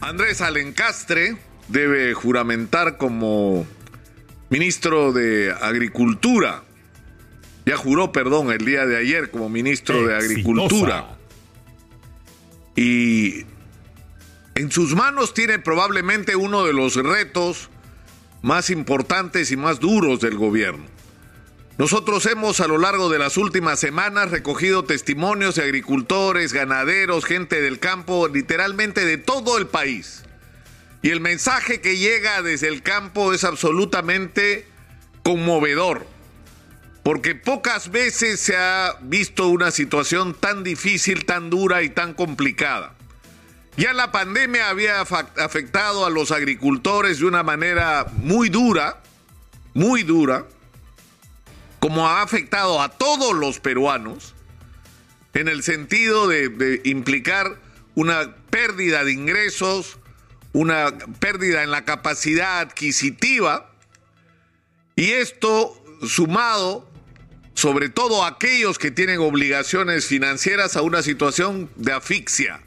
Andrés Alencastre debe juramentar como ministro de Agricultura. Ya juró, perdón, el día de ayer como ministro de Agricultura. Y en sus manos tiene probablemente uno de los retos más importantes y más duros del gobierno. Nosotros hemos a lo largo de las últimas semanas recogido testimonios de agricultores, ganaderos, gente del campo, literalmente de todo el país. Y el mensaje que llega desde el campo es absolutamente conmovedor, porque pocas veces se ha visto una situación tan difícil, tan dura y tan complicada. Ya la pandemia había afectado a los agricultores de una manera muy dura, muy dura, como ha afectado a todos los peruanos, en el sentido de, implicar una pérdida de ingresos, una pérdida en la capacidad adquisitiva, y esto sumado sobre todo a aquellos que tienen obligaciones financieras a una situación de asfixia,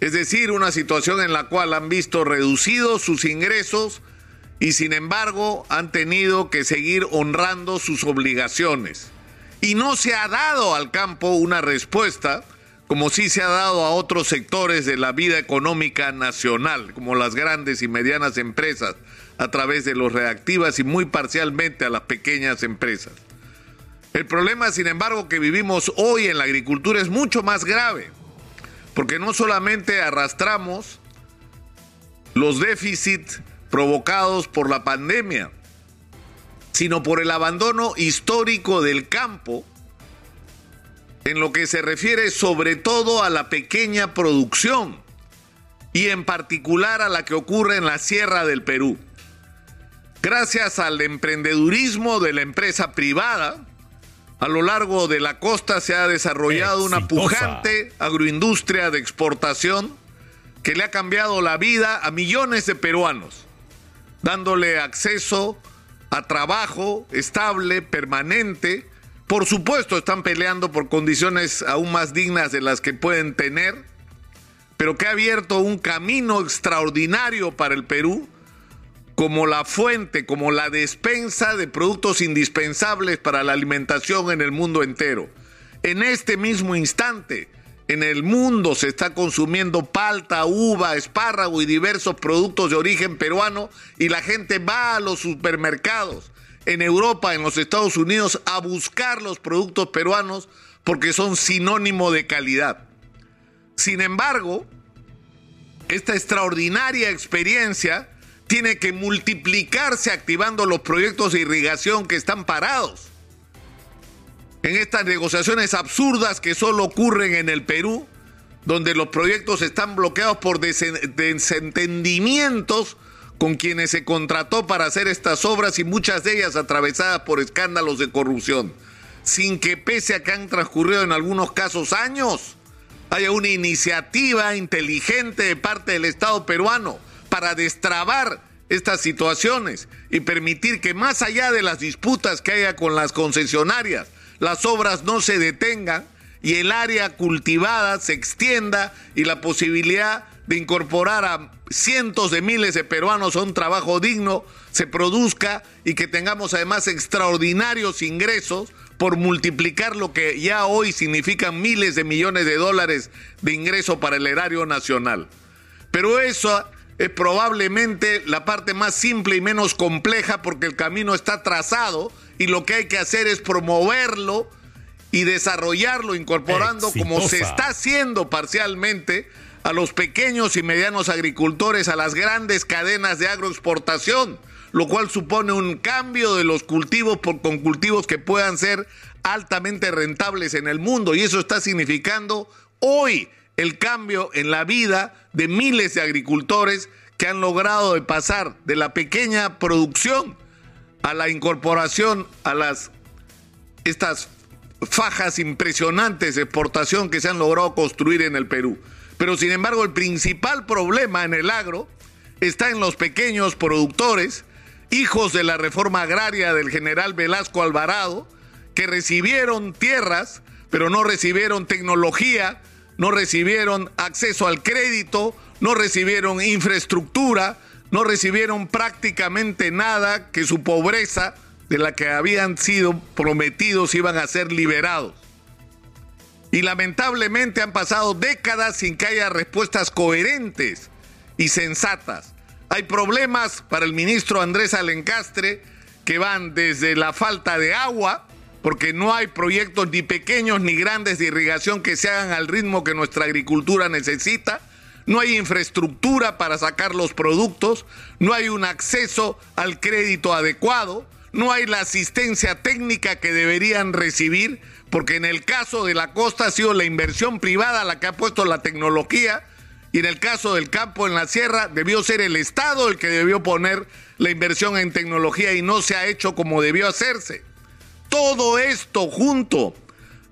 es decir, una situación en la cual han visto reducidos sus ingresos y sin embargo han tenido que seguir honrando sus obligaciones. Y no se ha dado al campo una respuesta como sí se ha dado a otros sectores de la vida económica nacional, como las grandes y medianas empresas, a través de los reactivas y muy parcialmente a las pequeñas empresas. El problema, sin embargo, que vivimos hoy en la agricultura es mucho más grave, porque no solamente arrastramos los déficits provocados por la pandemia, sino por el abandono histórico del campo en lo que se refiere sobre todo a la pequeña producción y en particular a la que ocurre en la Sierra del Perú. Gracias al emprendedurismo de la empresa privada, a lo largo de la costa se ha desarrollado una pujante agroindustria de exportación que le ha cambiado la vida a millones de peruanos dándole acceso a trabajo estable, permanente. Por supuesto, están peleando por condiciones aún más dignas de las que pueden tener, pero que ha abierto un camino extraordinario para el Perú como la fuente, como la despensa de productos indispensables para la alimentación en el mundo entero. En este mismo instante, en el mundo se está consumiendo palta, uva, espárrago y diversos productos de origen peruano y la gente va a los supermercados en Europa, en los Estados Unidos, a buscar los productos peruanos porque son sinónimo de calidad. Sin embargo, esta extraordinaria experiencia tiene que multiplicarse activando los proyectos de irrigación que están parados en estas negociaciones absurdas que solo ocurren en el Perú, donde los proyectos están bloqueados por desentendimientos con quienes se contrató para hacer estas obras y muchas de ellas atravesadas por escándalos de corrupción, sin que pese a que han transcurrido en algunos casos años, haya una iniciativa inteligente de parte del Estado peruano para destrabar estas situaciones y permitir que más allá de las disputas que haya con las concesionarias, las obras no se detengan y el área cultivada se extienda y la posibilidad de incorporar a cientos de miles de peruanos a un trabajo digno se produzca y que tengamos además extraordinarios ingresos por multiplicar lo que ya hoy significan miles de millones de dólares de ingreso para el erario nacional. Pero eso es probablemente la parte más simple y menos compleja porque el camino está trazado y lo que hay que hacer es promoverlo y desarrollarlo, incorporando como se está haciendo parcialmente a los pequeños y medianos agricultores, a las grandes cadenas de agroexportación, lo cual supone un cambio de los cultivos por, con cultivos que puedan ser altamente rentables en el mundo. Y eso está significando hoy el cambio en la vida de miles de agricultores que han logrado de pasar de la pequeña producción a la incorporación a las estas fajas impresionantes de exportación que se han logrado construir en el Perú. Pero sin embargo, el principal problema en el agro está en los pequeños productores, hijos de la reforma agraria del general Velasco Alvarado, que recibieron tierras, pero no recibieron tecnología, no recibieron acceso al crédito, no recibieron infraestructura, no recibieron prácticamente nada que su pobreza de la que habían sido prometidos iban a ser liberados. Y lamentablemente han pasado décadas sin que haya respuestas coherentes y sensatas. Hay problemas para el ministro Andrés Alencastre que van desde la falta de agua, porque no hay proyectos ni pequeños ni grandes de irrigación que se hagan al ritmo que nuestra agricultura necesita, no hay infraestructura para sacar los productos, no hay un acceso al crédito adecuado, no hay la asistencia técnica que deberían recibir, porque en el caso de la costa ha sido la inversión privada la que ha puesto la tecnología, y en el caso del campo en la sierra debió ser el Estado el que debió poner la inversión en tecnología y no se ha hecho como debió hacerse. Todo esto junto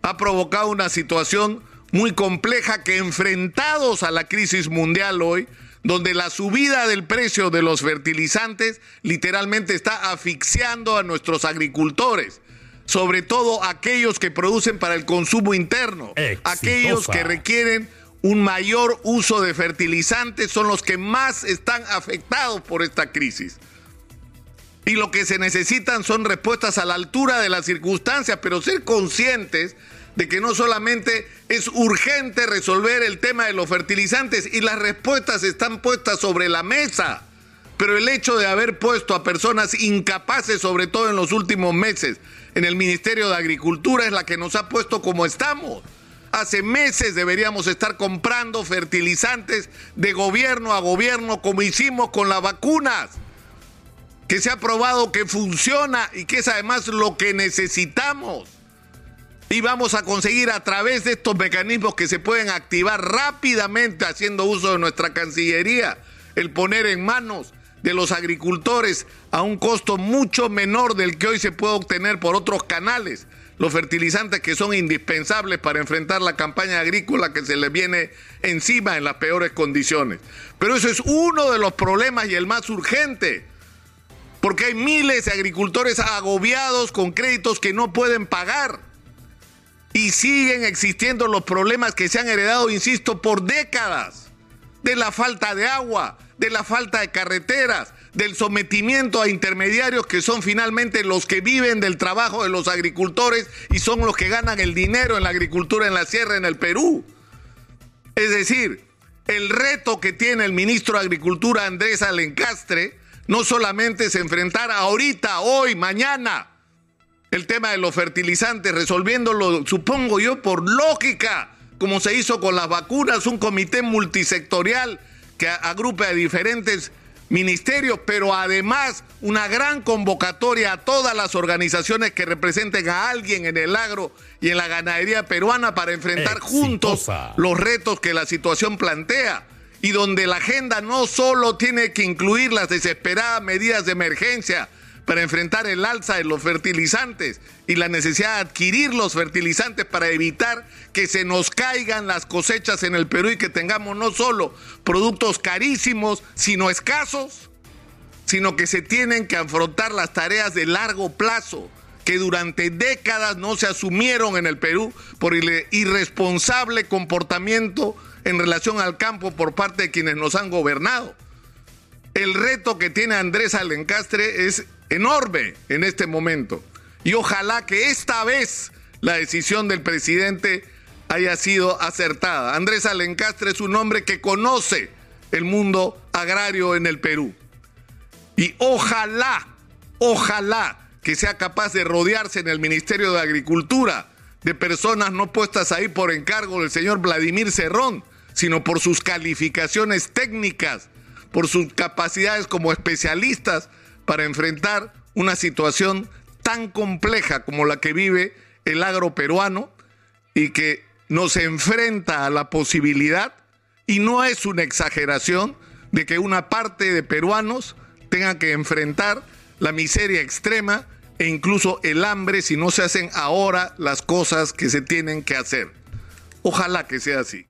ha provocado una situación muy compleja que enfrentados a la crisis mundial hoy, donde la subida del precio de los fertilizantes literalmente está asfixiando a nuestros agricultores, sobre todo aquellos que producen para el consumo interno, aquellos que requieren un mayor uso de fertilizantes son los que más están afectados por esta crisis. Y lo que se necesitan son respuestas a la altura de las circunstancias, pero ser conscientes de que no solamente es urgente resolver el tema de los fertilizantes y las respuestas están puestas sobre la mesa, pero el hecho de haber puesto a personas incapaces, sobre todo en los últimos meses, en el Ministerio de Agricultura es la que nos ha puesto como estamos. Hace meses deberíamos estar comprando fertilizantes de gobierno a gobierno como hicimos con las vacunas que se ha probado que funciona y que es además lo que necesitamos. Y vamos a conseguir a través de estos mecanismos que se pueden activar rápidamente haciendo uso de nuestra Cancillería, el poner en manos de los agricultores a un costo mucho menor del que hoy se puede obtener por otros canales, los fertilizantes que son indispensables para enfrentar la campaña agrícola que se les viene encima en las peores condiciones. Pero eso es uno de los problemas y el más urgente porque hay miles de agricultores agobiados con créditos que no pueden pagar. Y siguen existiendo los problemas que se han heredado, insisto, por décadas. De la falta de agua, de la falta de carreteras, del sometimiento a intermediarios que son finalmente los que viven del trabajo de los agricultores y son los que ganan el dinero en la agricultura en la sierra en el Perú. Es decir, el reto que tiene el ministro de Agricultura Andrés Alencastre no solamente es enfrentar ahorita, hoy, mañana, el tema de los fertilizantes, resolviéndolo, supongo yo, por lógica, como se hizo con las vacunas, un comité multisectorial que agrupe a diferentes ministerios, pero además una gran convocatoria a todas las organizaciones que representen a alguien en el agro y en la ganadería peruana para enfrentar juntos los retos que la situación plantea y donde la agenda no solo tiene que incluir las desesperadas medidas de emergencia para enfrentar el alza de los fertilizantes y la necesidad de adquirir los fertilizantes para evitar que se nos caigan las cosechas en el Perú y que tengamos no solo productos carísimos, sino escasos, sino que se tienen que afrontar las tareas de largo plazo que durante décadas no se asumieron en el Perú por el irresponsable comportamiento en relación al campo por parte de quienes nos han gobernado. El reto que tiene Andrés Alencastre es enorme en este momento. Y ojalá que esta vez la decisión del presidente haya sido acertada. Andrés Alencastre es un hombre que conoce el mundo agrario en el Perú. Y ojalá, ojalá que sea capaz de rodearse en el Ministerio de Agricultura de personas no puestas ahí por encargo del señor Vladimir Cerrón, sino por sus calificaciones técnicas, por sus capacidades como especialistas para enfrentar una situación tan compleja como la que vive el agro peruano y que nos enfrenta a la posibilidad, y no es una exageración, de que una parte de peruanos tenga que enfrentar la miseria extrema e incluso el hambre si no se hacen ahora las cosas que se tienen que hacer. Ojalá que sea así.